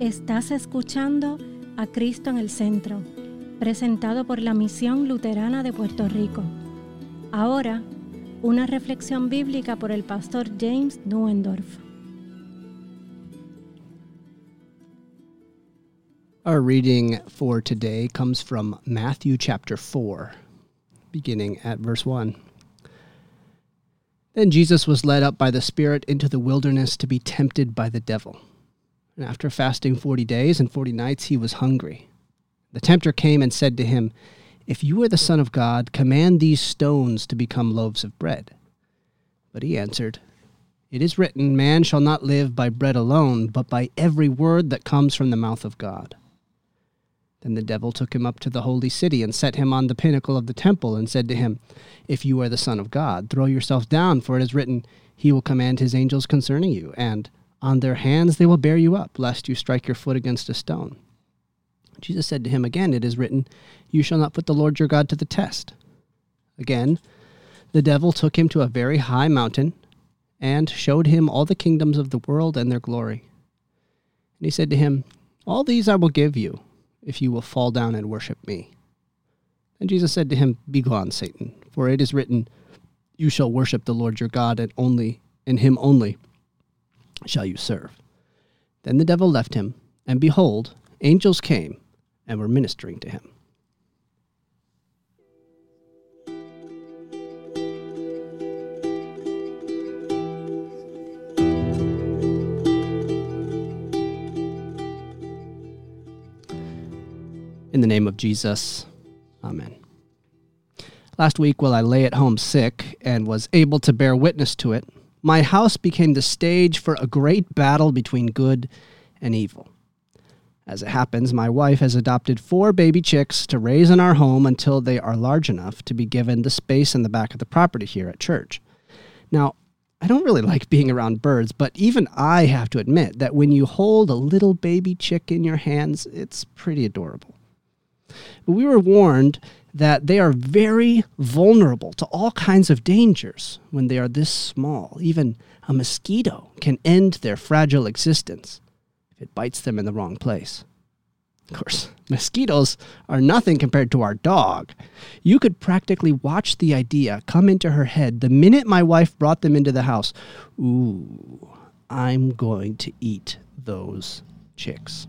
Estás escuchando a Cristo en el Centro, presentado por la Misión Luterana de Puerto Rico. Ahora, una reflexión bíblica por el pastor James Nuendorf. Our reading for today comes from Matthew chapter 4, beginning at verse 1. Then Jesus was led up by the Spirit into the wilderness to be tempted by the devil. And after fasting forty days and forty nights, he was hungry. The tempter came and said to him, If you are the Son of God, command these stones to become loaves of bread. But he answered, It is written, Man shall not live by bread alone, but by every word that comes from the mouth of God. Then the devil took him up to the holy city and set him on the pinnacle of the temple and said to him, If you are the Son of God, throw yourself down, for it is written, He will command his angels concerning you, and on their hands they will bear you up, lest you strike your foot against a stone. Jesus said to him again, It is written, You shall not put the Lord your God to the test. Again, the devil took him to a very high mountain and showed him all the kingdoms of the world and their glory. And he said to him, All these I will give you, if you will fall down and worship me. And Jesus said to him, Begone, Satan, for it is written, You shall worship the Lord your God, and only in him only shall you serve. Then the devil left him, and behold, angels came and were ministering to him. In the name of Jesus, Amen. Last week, while I lay at home sick and was able to bear witness to it, my house became the stage for a great battle between good and evil. As it happens, my wife has adopted four baby chicks to raise in our home until they are large enough to be given the space in the back of the property here at church. Now, I don't really like being around birds, but even I have to admit that when you hold a little baby chick in your hands, it's pretty adorable. We were warned that they are very vulnerable to all kinds of dangers when they are this small. Even a mosquito can end their fragile existence if it bites them in the wrong place. Of course, mosquitoes are nothing compared to our dog. You could practically watch the idea come into her head the minute my wife brought them into the house. Ooh, I'm going to eat those chicks.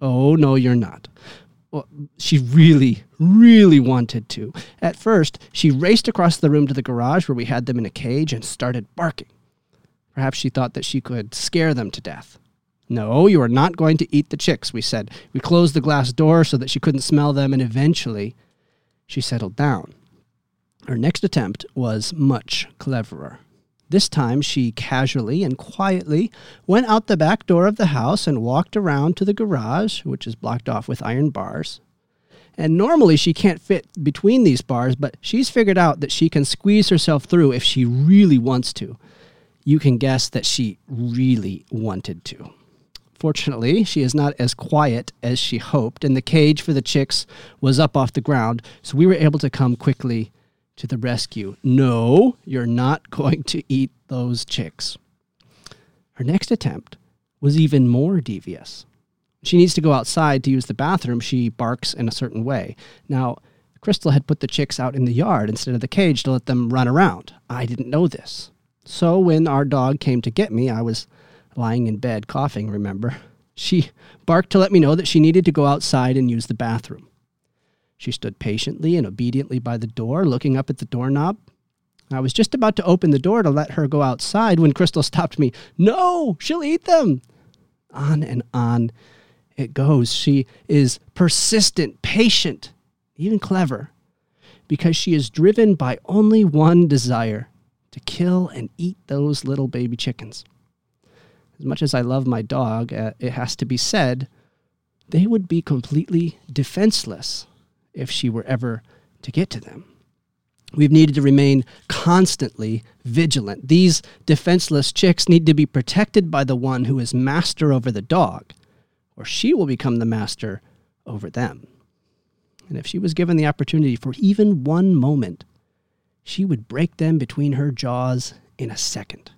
Oh, no, you're not well, she really, really wanted to. At first, she raced across the room to the garage where we had them in a cage and started barking. Perhaps she thought that she could scare them to death. No, you are not going to eat the chicks, we said. We closed the glass door so that she couldn't smell them, and eventually she settled down. Her next attempt was much cleverer. This time she casually and quietly went out the back door of the house and walked around to the garage, which is blocked off with iron bars. And normally she can't fit between these bars, but she's figured out that she can squeeze herself through if she really wants to. You can guess that she really wanted to. Fortunately, she is not as quiet as she hoped, and the cage for the chicks was up off the ground, so we were able to come quickly to the rescue. No, you're not going to eat those chicks. Her next attempt was even more devious. She needs to go outside to use the bathroom. She barks in a certain way. Now, Crystal had put the chicks out in the yard instead of the cage to let them run around. I didn't know this. So when our dog came to get me, I was lying in bed coughing, remember? She barked to let me know that she needed to go outside and use the bathroom. She stood patiently and obediently by the door, looking up at the doorknob. I was just about to open the door to let her go outside when Crystal stopped me. No, she'll eat them. On and on it goes. She is persistent, patient, even clever, because she is driven by only one desire to kill and eat those little baby chickens. As much as I love my dog, uh, it has to be said, they would be completely defenseless if she were ever to get to them. We've needed to remain constantly vigilant. These defenseless chicks need to be protected by the one who is master over the dog, or she will become the master over them. And if she was given the opportunity for even one moment, she would break them between her jaws in a second.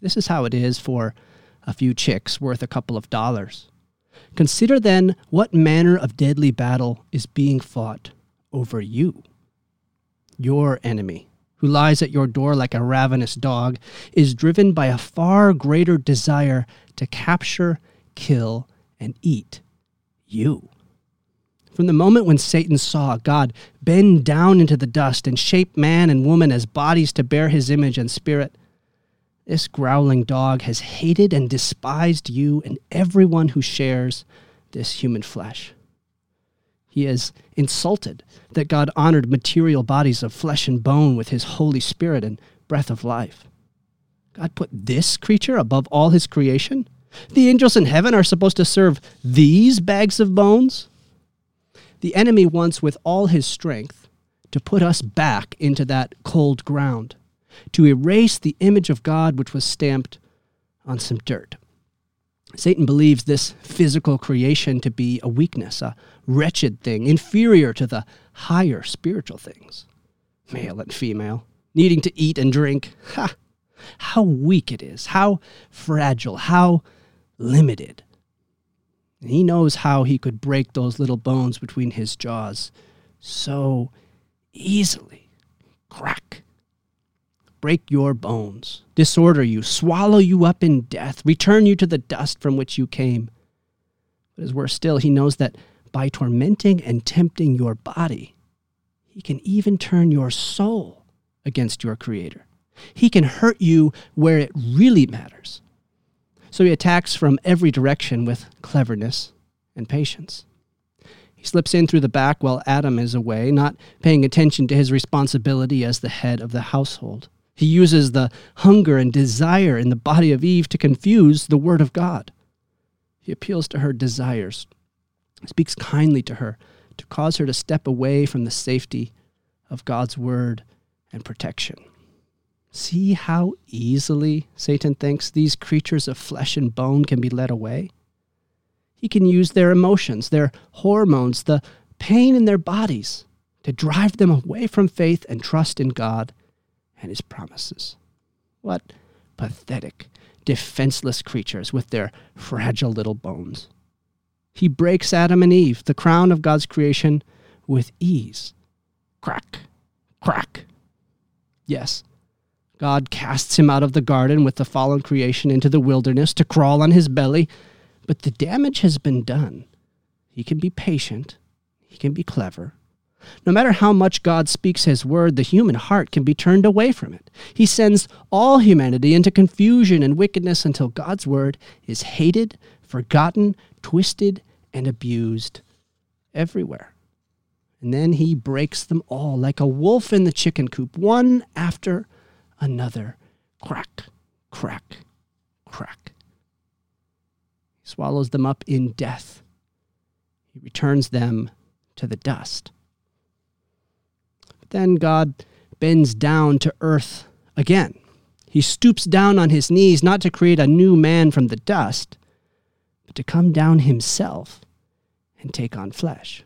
This is how it is for a few chicks worth a couple of dollars. Consider then what manner of deadly battle is being fought over you. Your enemy, who lies at your door like a ravenous dog, is driven by a far greater desire to capture, kill, and eat you. From the moment when Satan saw God bend down into the dust and shape man and woman as bodies to bear his image and spirit, this growling dog has hated and despised you and everyone who shares this human flesh. He has insulted that God honored material bodies of flesh and bone with his Holy Spirit and breath of life. God put this creature above all his creation? The angels in heaven are supposed to serve these bags of bones? The enemy wants with all his strength to put us back into that cold ground to erase the image of God which was stamped on some dirt. Satan believes this physical creation to be a weakness, a wretched thing, inferior to the higher spiritual things. Male and female, needing to eat and drink. Ha! How weak it is, how fragile, how limited. And he knows how he could break those little bones between his jaws so easily. Crack, break your bones, disorder you, swallow you up in death, return you to the dust from which you came. But as worse still, he knows that by tormenting and tempting your body, he can even turn your soul against your Creator. He can hurt you where it really matters. So he attacks from every direction with cleverness and patience. He slips in through the back while Adam is away, not paying attention to his responsibility as the head of the household. He uses the hunger and desire in the body of Eve to confuse the Word of God. He appeals to her desires, speaks kindly to her to cause her to step away from the safety of God's Word and protection. See how easily, Satan thinks, these creatures of flesh and bone can be led away? He can use their emotions, their hormones, the pain in their bodies to drive them away from faith and trust in God and his promises. What pathetic, defenseless creatures with their fragile little bones. He breaks Adam and Eve, the crown of God's creation, with ease. Crack, crack. Yes, God casts him out of the garden with the fallen creation into the wilderness to crawl on his belly, but the damage has been done. He can be patient, he can be clever, no matter how much God speaks His word, the human heart can be turned away from it. He sends all humanity into confusion and wickedness until God's word is hated, forgotten, twisted, and abused everywhere. And then He breaks them all like a wolf in the chicken coop, one after another. Crack, crack, crack. He swallows them up in death. He returns them to the dust. Then God bends down to earth again. He stoops down on his knees not to create a new man from the dust, but to come down himself and take on flesh.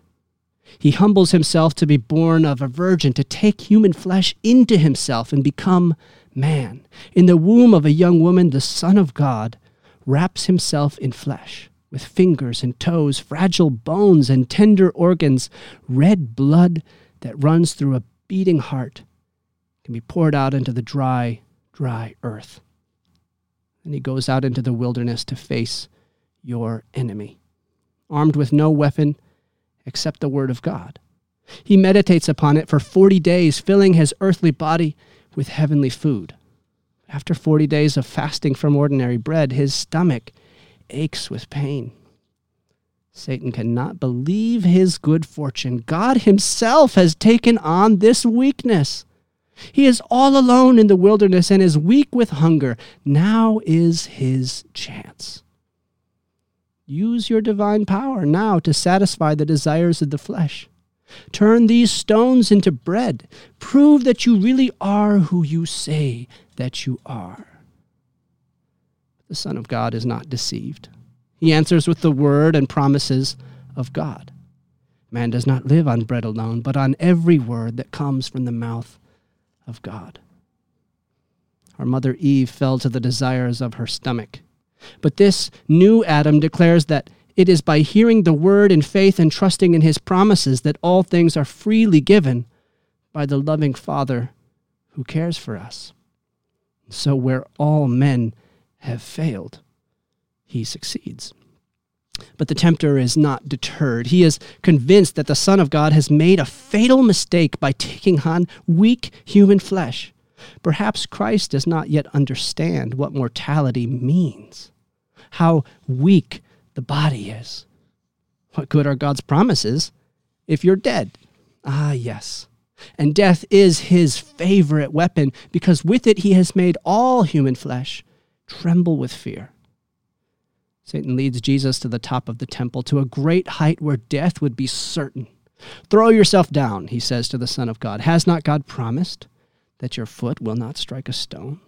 He humbles himself to be born of a virgin, to take human flesh into himself and become man. In the womb of a young woman, the Son of God wraps himself in flesh, with fingers and toes, fragile bones and tender organs, red blood that runs through a beating heart can be poured out into the dry, dry earth. And he goes out into the wilderness to face your enemy, armed with no weapon except the word of God. He meditates upon it for 40 days, filling his earthly body with heavenly food. After 40 days of fasting from ordinary bread, his stomach aches with pain. Satan cannot believe his good fortune. God himself has taken on this weakness. He is all alone in the wilderness and is weak with hunger. Now is his chance. Use your divine power now to satisfy the desires of the flesh. Turn these stones into bread. Prove that you really are who you say that you are. The Son of God is not deceived. He answers with the word and promises of God. Man does not live on bread alone, but on every word that comes from the mouth of God. Our mother Eve fell to the desires of her stomach. But this new Adam declares that it is by hearing the word in faith and trusting in his promises that all things are freely given by the loving Father who cares for us. So, where all men have failed, he succeeds. But the tempter is not deterred. He is convinced that the Son of God has made a fatal mistake by taking on weak human flesh. Perhaps Christ does not yet understand what mortality means, how weak the body is. What good are God's promises if you're dead? Ah, yes. And death is his favorite weapon because with it he has made all human flesh tremble with fear. Satan leads Jesus to the top of the temple, to a great height where death would be certain. Throw yourself down, he says to the Son of God. Has not God promised that your foot will not strike a stone?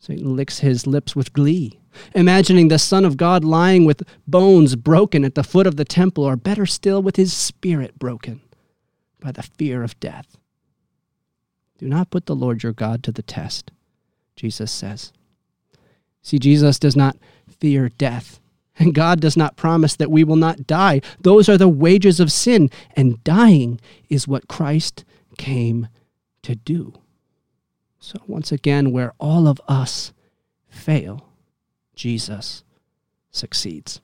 Satan licks his lips with glee, imagining the Son of God lying with bones broken at the foot of the temple, or better still, with his spirit broken by the fear of death. Do not put the Lord your God to the test, Jesus says. See, Jesus does not fear death, and God does not promise that we will not die. Those are the wages of sin, and dying is what Christ came to do. So, once again, where all of us fail, Jesus succeeds.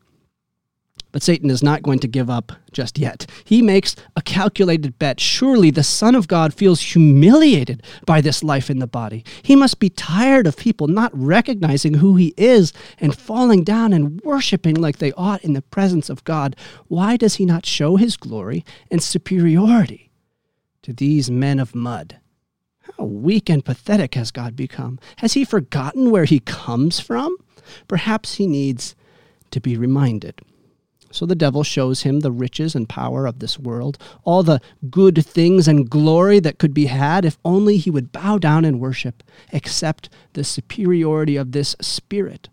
But Satan is not going to give up just yet. He makes a calculated bet. Surely the Son of God feels humiliated by this life in the body. He must be tired of people not recognizing who he is and falling down and worshiping like they ought in the presence of God. Why does he not show his glory and superiority to these men of mud? How weak and pathetic has God become? Has he forgotten where he comes from? Perhaps he needs to be reminded. So the devil shows him the riches and power of this world, all the good things and glory that could be had if only he would bow down and worship, accept the superiority of this spirit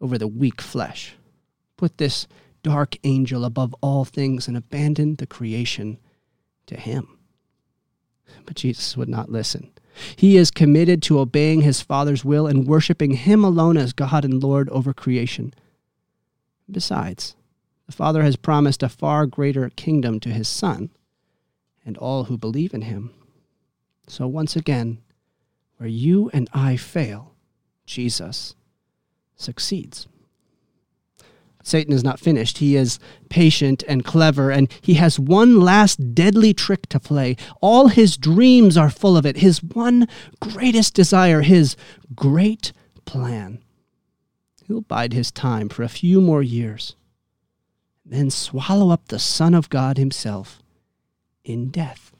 over the weak flesh. Put this dark angel above all things and abandon the creation to him. But Jesus would not listen. He is committed to obeying his Father's will and worshiping him alone as God and Lord over creation. Besides, the Father has promised a far greater kingdom to his Son and all who believe in him. So, once again, where you and I fail, Jesus succeeds. Satan is not finished. He is patient and clever, and he has one last deadly trick to play. All his dreams are full of it, his one greatest desire, his great plan. He'll bide his time for a few more years then swallow up the Son of God himself in death.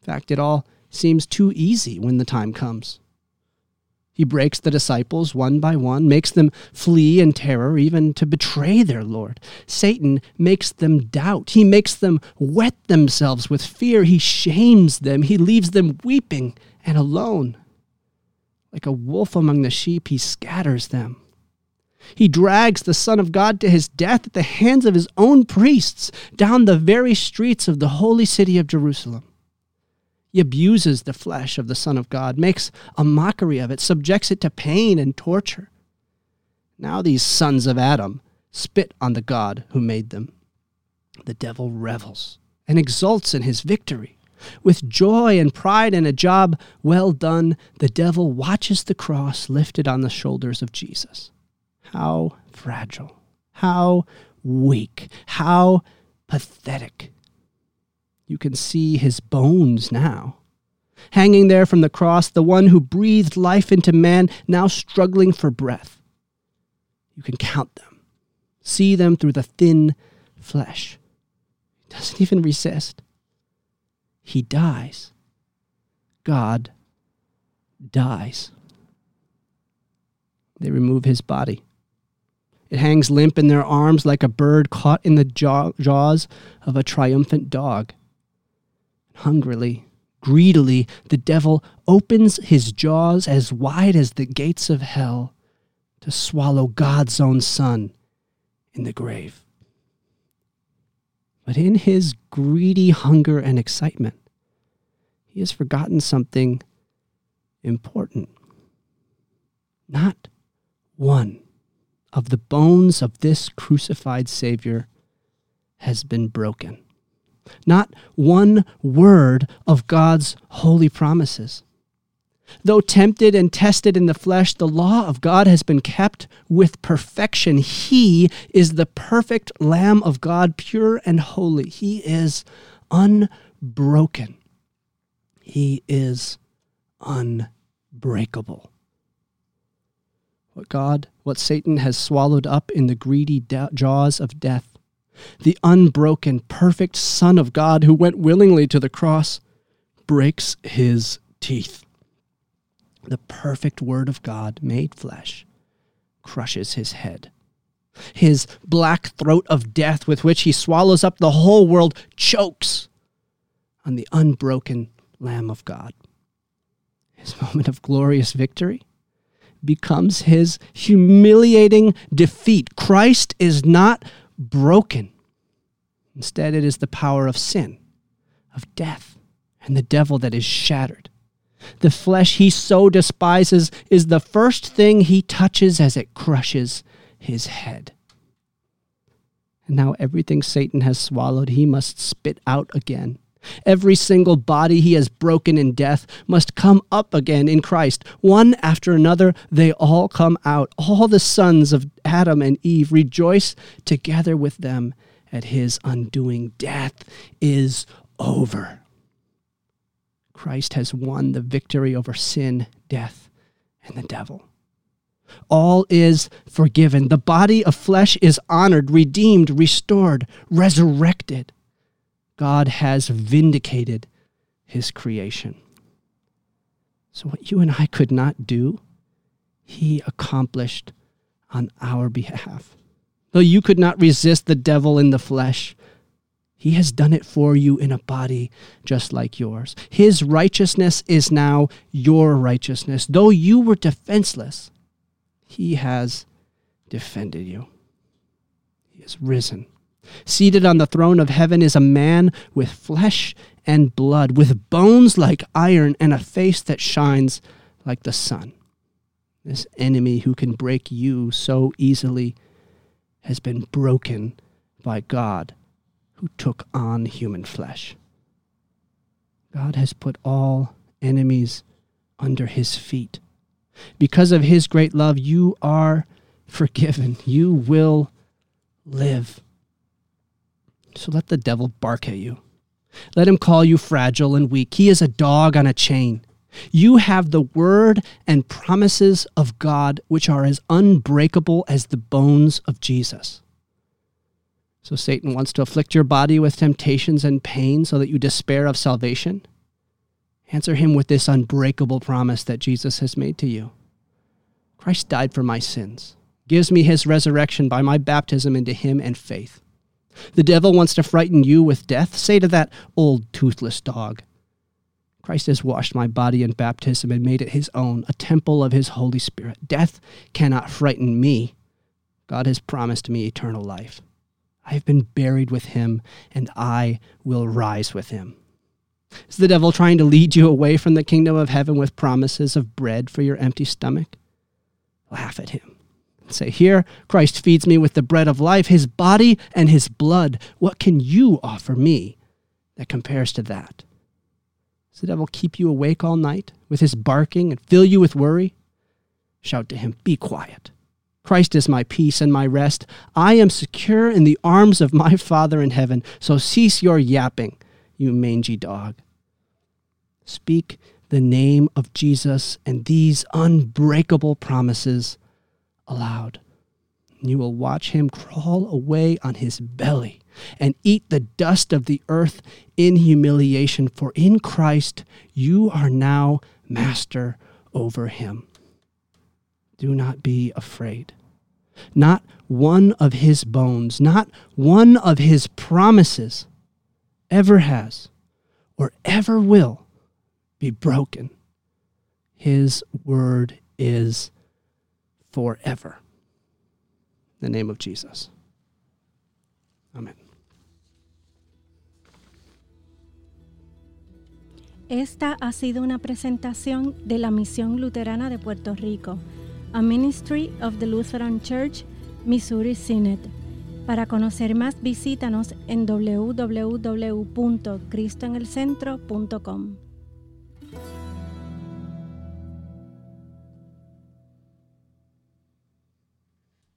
In fact, it all seems too easy when the time comes. He breaks the disciples one by one, makes them flee in terror, even to betray their Lord. Satan makes them doubt. He makes them wet themselves with fear. He shames them. He leaves them weeping and alone. Like a wolf among the sheep, he scatters them. He drags the Son of God to his death at the hands of his own priests down the very streets of the holy city of Jerusalem. He abuses the flesh of the Son of God, makes a mockery of it, subjects it to pain and torture. Now these sons of Adam spit on the God who made them. The devil revels and exults in his victory. With joy and pride and a job well done, the devil watches the cross lifted on the shoulders of Jesus. How fragile, how weak, how pathetic. You can see his bones now. Hanging there from the cross, the one who breathed life into man, now struggling for breath. You can count them, see them through the thin flesh. He doesn't even resist. He dies. God dies. They remove his body. It hangs limp in their arms like a bird caught in the jaws of a triumphant dog. Hungrily, greedily, the devil opens his jaws as wide as the gates of hell to swallow God's own Son in the grave. But in his greedy hunger and excitement, he has forgotten something important. Not one of the bones of this crucified Savior has been broken. Not one word of God's holy promises. Though tempted and tested in the flesh, the law of God has been kept with perfection. He is the perfect Lamb of God, pure and holy. He is unbroken. He is unbreakable. What God, what Satan has swallowed up in the greedy jaws of death, the unbroken, perfect Son of God who went willingly to the cross, breaks his teeth. The perfect Word of God made flesh crushes his head. His black throat of death, with which he swallows up the whole world, chokes on the unbroken Lamb of God. His moment of glorious victory becomes his humiliating defeat. Christ is not broken. Instead, it is the power of sin, of death, and the devil that is shattered. The flesh he so despises is the first thing he touches as it crushes his head. And now everything Satan has swallowed, he must spit out again. Every single body he has broken in death must come up again in Christ. One after another, they all come out. All the sons of Adam and Eve rejoice together with them at his undoing. Death is over. Christ has won the victory over sin, death, and the devil. All is forgiven. The body of flesh is honored, redeemed, restored, resurrected. God has vindicated his creation. So, what you and I could not do, he accomplished on our behalf. Though you could not resist the devil in the flesh, he has done it for you in a body just like yours. His righteousness is now your righteousness. Though you were defenseless, he has defended you. He has risen. Seated on the throne of heaven is a man with flesh and blood, with bones like iron and a face that shines like the sun. This enemy who can break you so easily has been broken by God who took on human flesh. God has put all enemies under his feet. Because of his great love, you are forgiven. You will live. So let the devil bark at you. Let him call you fragile and weak. He is a dog on a chain. You have the word and promises of God, which are as unbreakable as the bones of Jesus. So Satan wants to afflict your body with temptations and pain so that you despair of salvation. Answer him with this unbreakable promise that Jesus has made to you Christ died for my sins, gives me his resurrection by my baptism into him and faith. The devil wants to frighten you with death. Say to that old toothless dog, Christ has washed my body in baptism and made it his own, a temple of his Holy Spirit. Death cannot frighten me. God has promised me eternal life. I have been buried with him, and I will rise with him. Is the devil trying to lead you away from the kingdom of heaven with promises of bread for your empty stomach? Laugh at him say, Here, Christ feeds me with the bread of life, his body and his blood. What can you offer me that compares to that? Does the devil keep you awake all night with his barking and fill you with worry? Shout to him, Be quiet. Christ is my peace and my rest. I am secure in the arms of my Father in heaven. So cease your yapping, you mangy dog. Speak the name of Jesus and these unbreakable promises aloud. You will watch him crawl away on his belly and eat the dust of the earth in humiliation, for in Christ you are now master over him. Do not be afraid. Not one of his bones, not one of his promises ever has or ever will be broken. His word is forever. In the name of Jesus. Amén. Esta ha sido una presentación de la Misión Luterana de Puerto Rico. a ministry of the Lutheran Church, Missouri Synod. Para conocer más, visítanos en www.cristoenelcentro.com.